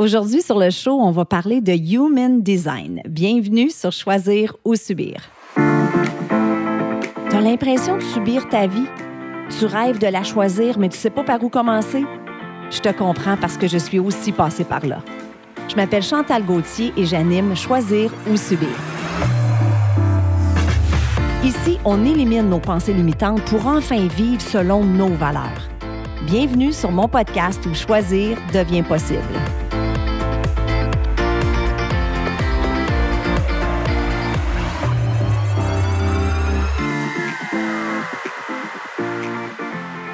Aujourd'hui, sur le show, on va parler de Human Design. Bienvenue sur Choisir ou Subir. Tu as l'impression de subir ta vie? Tu rêves de la choisir, mais tu sais pas par où commencer? Je te comprends parce que je suis aussi passée par là. Je m'appelle Chantal Gauthier et j'anime Choisir ou Subir. Ici, on élimine nos pensées limitantes pour enfin vivre selon nos valeurs. Bienvenue sur mon podcast où choisir devient possible.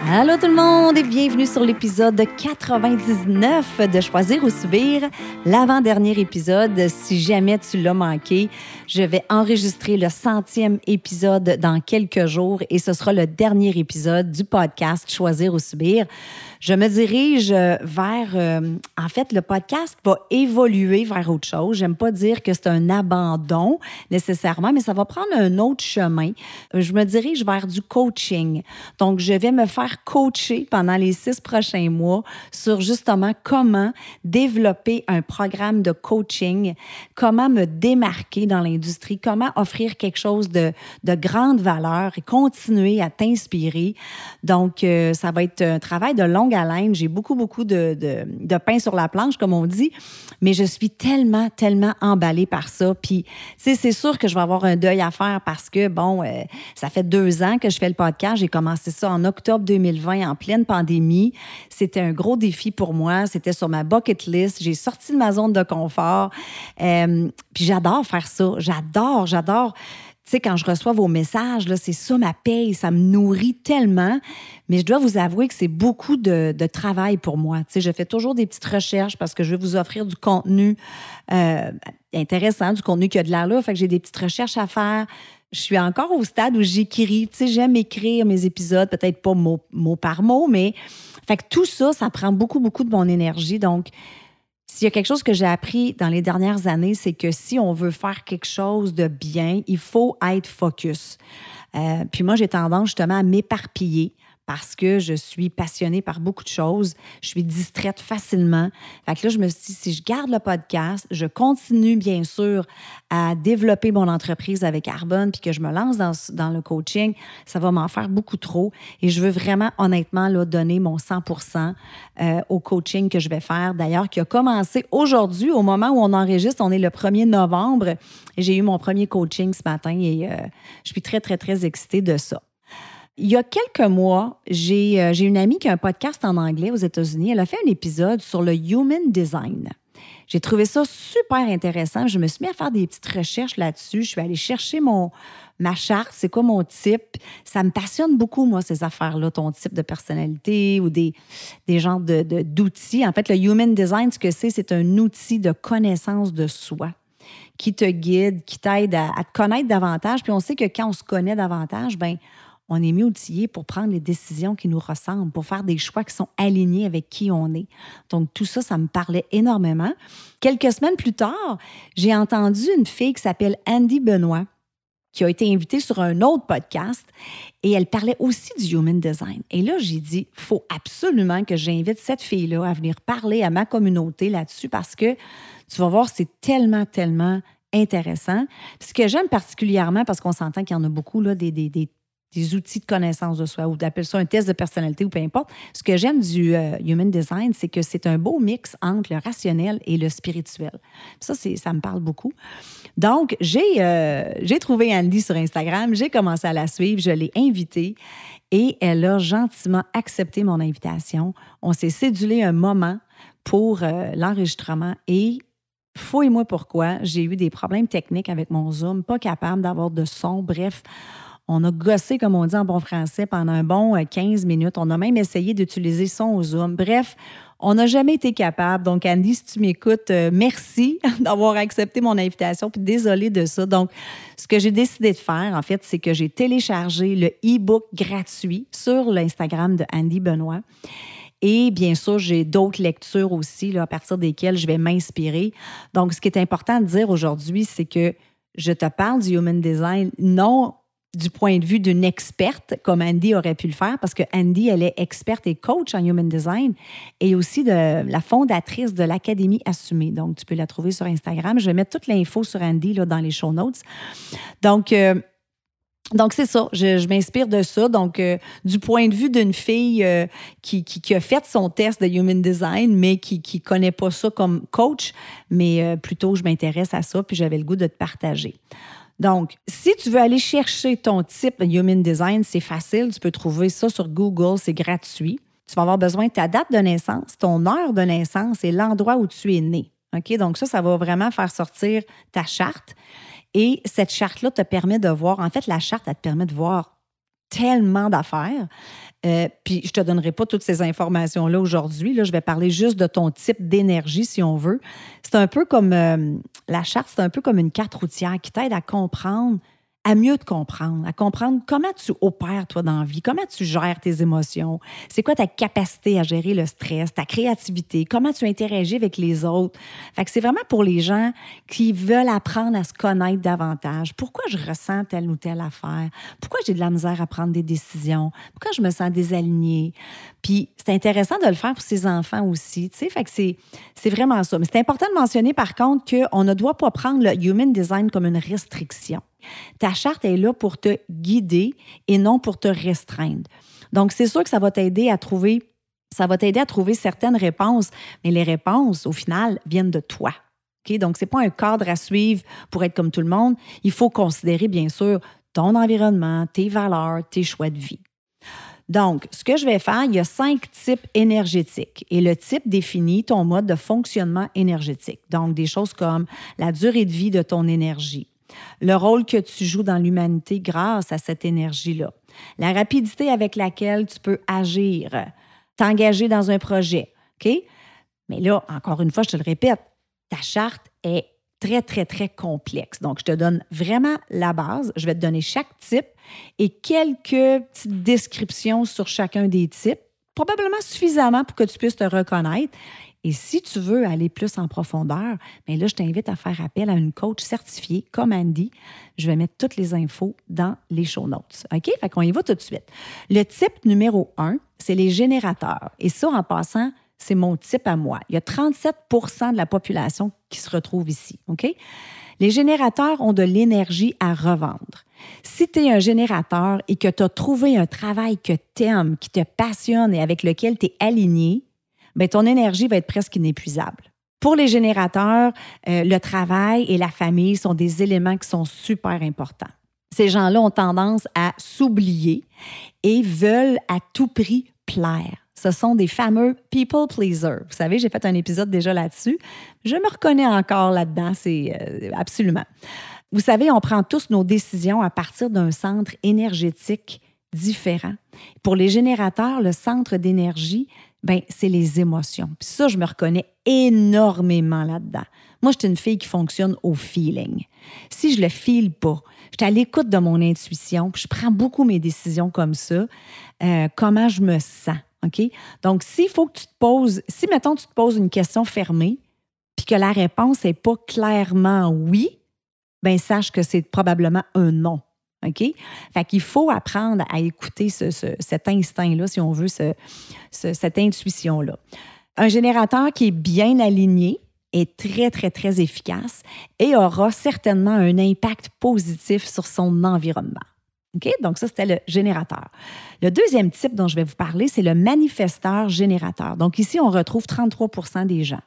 Allô tout le monde et bienvenue sur l'épisode 99 de Choisir ou Subir, l'avant-dernier épisode. Si jamais tu l'as manqué, je vais enregistrer le centième épisode dans quelques jours et ce sera le dernier épisode du podcast Choisir ou Subir je me dirige vers. Euh, en fait, le podcast va évoluer vers autre chose. J'aime pas dire que c'est un abandon nécessairement, mais ça va prendre un autre chemin. Je me dirige vers du coaching. Donc, je vais me faire coacher pendant les six prochains mois sur justement comment développer un programme de coaching, comment me démarquer dans l'industrie, comment offrir quelque chose de, de grande valeur et continuer à t'inspirer. Donc, euh, ça va être un travail de longue haleine. J'ai beaucoup, beaucoup de, de, pain sur la planche, comme on dit. Mais je suis tellement, tellement emballée par ça. Puis, c'est sûr que je vais avoir un deuil à faire parce que, bon, euh, ça fait deux ans que je fais le podcast. J'ai commencé ça en octobre 2020, en pleine pandémie. C'était un gros défi pour moi. C'était sur ma bucket list. J'ai sorti de ma zone de confort. Euh, puis j'adore faire ça. J'adore, j'adore tu sais, quand je reçois vos messages, c'est ça ma paye, ça me nourrit tellement. Mais je dois vous avouer que c'est beaucoup de, travail pour moi. Tu sais, je fais toujours des petites recherches parce que je veux vous offrir du contenu euh, intéressant, du contenu qui a de l'air là. Fait que j'ai des petites recherches à faire. Je suis encore au stade où j'écris. Tu sais, j'aime écrire mes épisodes, peut-être pas mot, par mot, mais fait que tout ça, ça prend beaucoup, beaucoup de mon énergie. Donc, s'il y a quelque chose que j'ai appris dans les dernières années, c'est que si on veut faire quelque chose de bien, il faut être focus. Euh, puis moi, j'ai tendance justement à m'éparpiller parce que je suis passionnée par beaucoup de choses. Je suis distraite facilement. Fait que là, je me suis dit, si je garde le podcast, je continue bien sûr à développer mon entreprise avec Arbonne, puis que je me lance dans, le coaching, ça va m'en faire beaucoup trop. Et je veux vraiment, honnêtement, là, donner mon 100% euh, au coaching que je vais faire. D'ailleurs, qui a commencé aujourd'hui, au moment où on enregistre, on est le 1er novembre. J'ai eu mon premier coaching ce matin et euh, je suis très, très, très excitée de ça. Il y a quelques mois, euh, j'ai une amie qui a un podcast en anglais aux États-Unis. Elle a fait un épisode sur le human design. J'ai trouvé ça super intéressant. Je me suis mis à faire des petites recherches là-dessus. Je suis allée chercher mon, ma charte, c'est quoi mon type? Ça me passionne beaucoup, moi, ces affaires-là, ton type de personnalité ou des, des genres d'outils. De, en fait, le human design, ce que c'est, c'est un outil de connaissance de soi qui te guide, qui t'aide à, à, te connaître davantage. Puis on sait que quand on se connaît davantage, ben on est mieux outillé pour prendre les décisions qui nous ressemblent, pour faire des choix qui sont alignés avec qui on est. Donc, tout ça, ça me parlait énormément. Quelques semaines plus tard, j'ai entendu une fille qui s'appelle Andy Benoît, qui a été invitée sur un autre podcast et elle parlait aussi du human design. Et là, j'ai dit, faut absolument que j'invite cette fille-là à venir parler à ma communauté là-dessus parce que tu vas voir, c'est tellement, tellement intéressant. ce que j'aime particulièrement, parce qu'on s'entend qu'il y en a beaucoup, là, des, des, des des outils de connaissance de soi ou d'appeler ça un test de personnalité ou peu importe. Ce que j'aime du euh, Human Design, c'est que c'est un beau mix entre le rationnel et le spirituel. Ça, ça me parle beaucoup. Donc, j'ai euh, trouvé Andy sur Instagram, j'ai commencé à la suivre, je l'ai invitée et elle a gentiment accepté mon invitation. On s'est cédulé un moment pour euh, l'enregistrement et fouille-moi pourquoi, j'ai eu des problèmes techniques avec mon Zoom, pas capable d'avoir de son. Bref, on a gossé, comme on dit en bon français, pendant un bon 15 euh, minutes. On a même essayé d'utiliser son Zoom. Bref, on n'a jamais été capable. Donc, Andy, si tu m'écoutes, euh, merci d'avoir accepté mon invitation. Puis désolée de ça. Donc, ce que j'ai décidé de faire, en fait, c'est que j'ai téléchargé le e-book gratuit sur l'Instagram de Andy Benoît. Et bien sûr, j'ai d'autres lectures aussi à partir desquelles je vais m'inspirer. Donc, ce qui est important de dire aujourd'hui, c'est que je te parle du Human Design non du point de vue d'une experte, comme Andy aurait pu le faire, parce que Andy, elle est experte et coach en Human Design et aussi de la fondatrice de l'Académie Assumée. Donc, tu peux la trouver sur Instagram. Je vais mettre toute l'info sur Andy là, dans les show notes. Donc, euh, donc, c'est ça. Je, m'inspire de ça. Donc, euh, du point de vue d'une fille euh, qui, qui, a fait son test de Human Design, mais qui ne connaît pas ça comme coach, mais plutôt je m'intéresse à ça, puis j'avais le goût de te partager. Donc, si tu veux aller chercher ton type de Human Design, c'est facile. Tu peux trouver ça sur Google, c'est gratuit. Tu vas avoir besoin de ta date de naissance, ton heure de naissance et l'endroit où tu es né. OK? Donc, ça, ça va vraiment faire sortir ta charte. Et cette charte-là te permet de voir, en fait, la charte, elle te permet de voir tellement d'affaires. Euh, puis je te donnerai pas toutes ces informations-là aujourd'hui. Là, je vais parler juste de ton type d'énergie, si on veut. C'est un peu comme euh, la charte, c'est un peu comme une carte routière qui t'aide à comprendre à mieux te comprendre, à comprendre comment tu opères, toi, dans la vie, comment tu gères tes émotions, c'est quoi ta capacité à gérer le stress, ta créativité, comment tu interagis avec les autres? Fait que c'est vraiment pour les gens qui veulent apprendre à se connaître davantage. Pourquoi je ressens telle ou telle affaire? Pourquoi j'ai de la misère à prendre des décisions? Pourquoi je me sens désalignée? Puis c'est intéressant de le faire pour ses enfants aussi, tu sais. Fait que c'est, c'est vraiment ça. Mais c'est important de mentionner, par contre, qu'on ne doit pas prendre le human design comme une restriction. Ta charte est là pour te guider et non pour te restreindre. Donc, c'est sûr que ça va t'aider à trouver, ça va t'aider à trouver certaines réponses, mais les réponses, au final, viennent de toi. Donc, ce n'est pas un cadre à suivre pour être comme tout le monde. Il faut considérer, bien sûr, ton environnement, tes valeurs, tes choix de vie. Donc, ce que je vais faire, il y a cinq types énergétiques et le type définit ton mode de fonctionnement énergétique. Donc, des choses comme la durée de vie de ton énergie, le rôle que tu joues dans l'humanité grâce à cette énergie-là, la rapidité avec laquelle tu peux agir, t'engager dans un projet. OK? Mais là, encore une fois, je te le répète, ta charte est très, très, très complexe. Donc, je te donne vraiment la base. Je vais te donner chaque type et quelques petites descriptions sur chacun des types, probablement suffisamment pour que tu puisses te reconnaître. Et si tu veux aller plus en profondeur, bien là, je t'invite à faire appel à une coach certifiée comme Andy. Je vais mettre toutes les infos dans les show notes. OK? Fait qu'on y va tout de suite. Le type numéro un, c'est les générateurs. Et ça, en passant, c'est mon type à moi. Il y a 37% de la population qui se retrouve ici. OK? Les générateurs ont de l'énergie à revendre. Si tu es un générateur et que tu as trouvé un travail que tu aimes, qui te passionne et avec lequel tu es aligné, bien, ton énergie va être presque inépuisable. Pour les générateurs, euh, le travail et la famille sont des éléments qui sont super importants. Ces gens-là ont tendance à s'oublier et veulent à tout prix plaire. Ce sont des fameux people pleasers. Vous savez, j'ai fait un épisode déjà là-dessus. Je me reconnais encore là-dedans, c'est euh, absolument. Vous savez, on prend tous nos décisions à partir d'un centre énergétique différent. Pour les générateurs, le centre d'énergie, ben c'est les émotions. Puis ça, je me reconnais énormément là-dedans. Moi, je suis une fille qui fonctionne au feeling. Si je le file pas, je suis à l'écoute de mon intuition, puis je prends beaucoup mes décisions comme ça, euh, comment je me sens. OK? Donc, s'il faut que tu te poses, si, mettons, tu te poses une question fermée, puis que la réponse n'est pas clairement oui, ben sache que c'est probablement un non. OK? Fait qu'il faut apprendre à écouter cet instinct-là, si on veut, cette intuition-là. Un générateur qui est bien aligné est très, très, très efficace et aura certainement un impact positif sur son environnement. OK? Donc, ça, c'était le générateur. Le deuxième type dont je vais vous parler, c'est le manifesteur générateur. Donc, ici, on retrouve 33 des gens.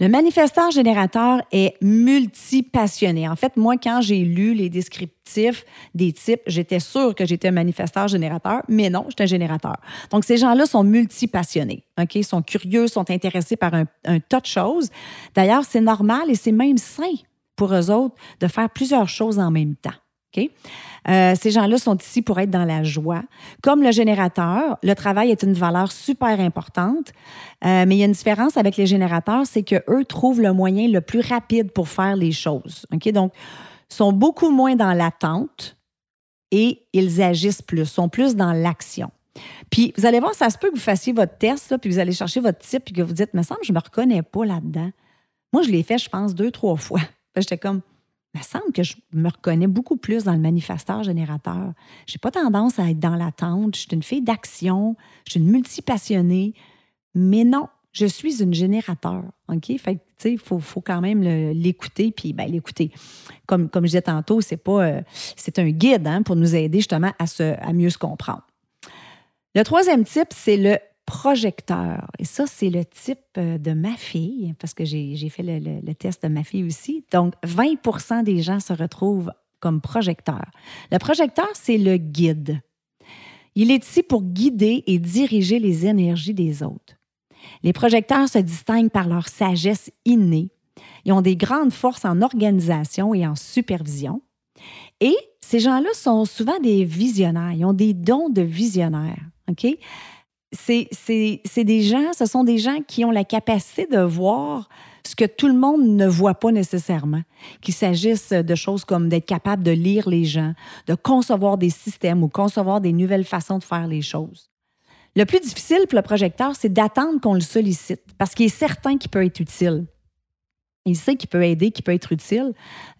Le manifesteur générateur est multi-passionné. En fait, moi, quand j'ai lu les descriptifs des types, j'étais sûre que j'étais un manifesteur générateur, mais non, j'étais un générateur. Donc, ces gens-là sont multi-passionnés. OK? Ils sont curieux, sont intéressés par un, un tas de choses. D'ailleurs, c'est normal et c'est même sain pour eux autres de faire plusieurs choses en même temps. Euh, ces gens-là sont ici pour être dans la joie. Comme le générateur, le travail est une valeur super importante, euh, mais il y a une différence avec les générateurs, c'est qu'eux trouvent le moyen le plus rapide pour faire les choses. OK? Donc, sont beaucoup moins dans l'attente et ils agissent plus, sont plus dans l'action. Puis, vous allez voir, ça se peut que vous fassiez votre test, puis vous allez chercher votre type, puis que vous dites, me semble, je ne me reconnais pas là-dedans. Moi, je l'ai fait, je pense, deux, trois fois. J'étais comme, il me semble que je me reconnais beaucoup plus dans le manifesteur générateur. J'ai pas tendance à être dans l'attente. Je suis une fille d'action, je suis une multipassionnée. Mais non, je suis une générateur. OK? Fait tu sais, il faut, quand même l'écouter. Puis, ben, l'écouter. Comme, comme je disais tantôt, c'est pas. Euh, c'est un guide hein, pour nous aider justement à, se, à mieux se comprendre. Le troisième type, c'est le projecteur. Et ça, c'est le type euh, de ma fille, parce que j'ai fait le, test de ma fille aussi. Donc, 20% des gens se retrouvent comme projecteurs. Le projecteur, c'est le guide. Il est ici pour guider et diriger les énergies des autres. Les projecteurs se distinguent par leur sagesse innée. Ils ont des grandes forces en organisation et en supervision. Et ces gens-là sont souvent des visionnaires. Ils ont des dons de visionnaires. OK? C'est des gens, ce sont des gens qui ont la capacité de voir ce que tout le monde ne voit pas nécessairement. Qu'il s'agisse de choses comme d'être capable de lire les gens, de concevoir des systèmes ou concevoir des nouvelles façons de faire les choses. Le plus difficile pour le projecteur, c'est d'attendre qu'on le sollicite parce qu'il est certain qu'il peut être utile. Il sait qu'il peut aider, qu'il peut être utile.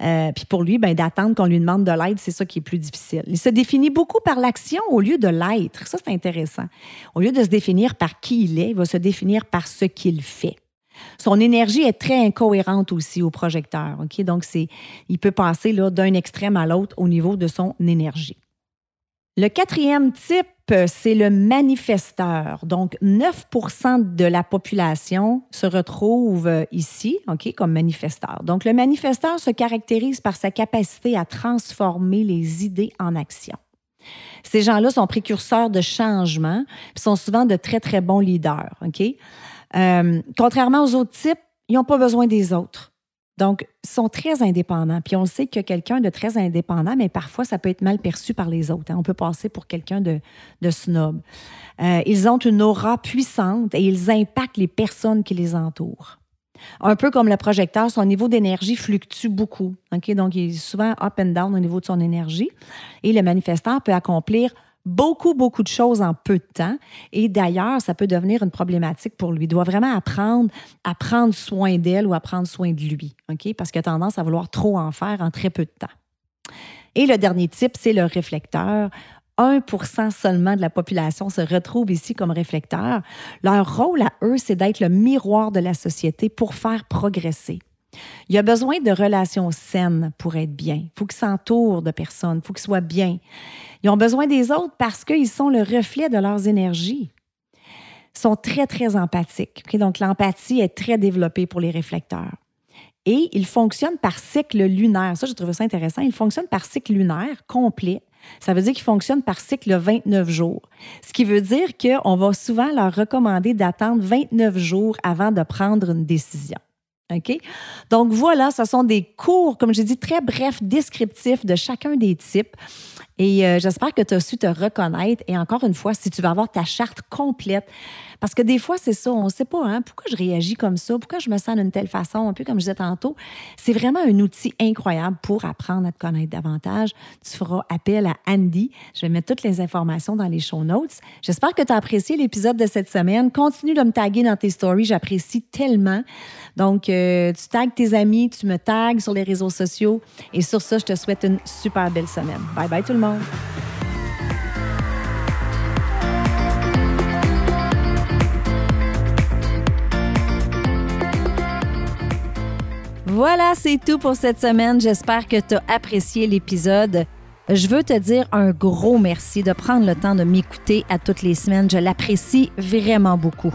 Euh, puis pour lui, ben, d'attendre qu'on lui demande de l'aide, c'est ça qui est plus difficile. Il se définit beaucoup par l'action au lieu de l'être. Ça, c'est intéressant. Au lieu de se définir par qui il est, il va se définir par ce qu'il fait. Son énergie est très incohérente aussi au projecteur. Ok, Donc, il peut passer d'un extrême à l'autre au niveau de son énergie. Le quatrième type, c'est le manifesteur. Donc, 9% de la population se retrouve ici, OK, comme manifesteur. Donc, le manifesteur se caractérise par sa capacité à transformer les idées en action. Ces gens-là sont précurseurs de changement, et sont souvent de très, très bons leaders, OK? Euh, contrairement aux autres types, ils n'ont pas besoin des autres. Donc, sont très indépendants. Puis on sait que quelqu'un de très indépendant, mais parfois, ça peut être mal perçu par les autres. Hein. On peut passer pour quelqu'un de, snob. Euh, ils ont une aura puissante et ils impactent les personnes qui les entourent. Un peu comme le projecteur, son niveau d'énergie fluctue beaucoup. Donc, il est souvent up and down au niveau de son énergie. Et le manifesteur peut accomplir beaucoup, beaucoup de choses en peu de temps. Et d'ailleurs, ça peut devenir une problématique pour lui. Il doit vraiment apprendre à prendre soin d'elle ou à prendre soin de lui, OK? Parce qu'il a tendance à vouloir trop en faire en très peu de temps. Et le dernier type, c'est le réflecteur. 1% seulement de la population se retrouve ici comme réflecteur. Leur rôle à eux, c'est d'être le miroir de la société pour faire progresser. Il a besoin de relations saines pour être bien. Il faut qu'ils s'entourent de personnes, il faut qu'ils soient bien. Ils ont besoin des autres parce qu'ils sont le reflet de leurs énergies. Ils sont très, très empathiques. Donc, l'empathie est très développée pour les réflecteurs. Et ils fonctionnent par cycle lunaire. Ça, je trouve ça intéressant. Ils fonctionnent par cycle lunaire complet. Ça veut dire qu'ils fonctionnent par cycle de 29 jours. Ce qui veut dire qu'on va souvent leur recommander d'attendre 29 jours avant de prendre une décision. OK? Donc voilà, ce sont des cours, comme j'ai dit, très brefs, descriptifs de chacun des types. Et euh, j'espère que tu as su te reconnaître. Et encore une fois, si tu vas avoir ta charte complète, parce que des fois, c'est ça, on ne sait pas hein, pourquoi je réagis comme ça, pourquoi je me sens d'une telle façon, un peu comme je disais tantôt. C'est vraiment un outil incroyable pour apprendre à te connaître davantage. Tu feras appel à Andy. Je vais mettre toutes les informations dans les show notes. J'espère que tu as apprécié l'épisode de cette semaine. Continue de me taguer dans tes stories, j'apprécie tellement. Donc, tu tagues tes amis, tu me tagues sur les réseaux sociaux. Et sur ça, je te souhaite une super belle semaine. Bye bye tout le monde. Voilà, c'est tout pour cette semaine. J'espère que tu as apprécié l'épisode. Je veux te dire un gros merci de prendre le temps de m'écouter à toutes les semaines. Je l'apprécie vraiment beaucoup.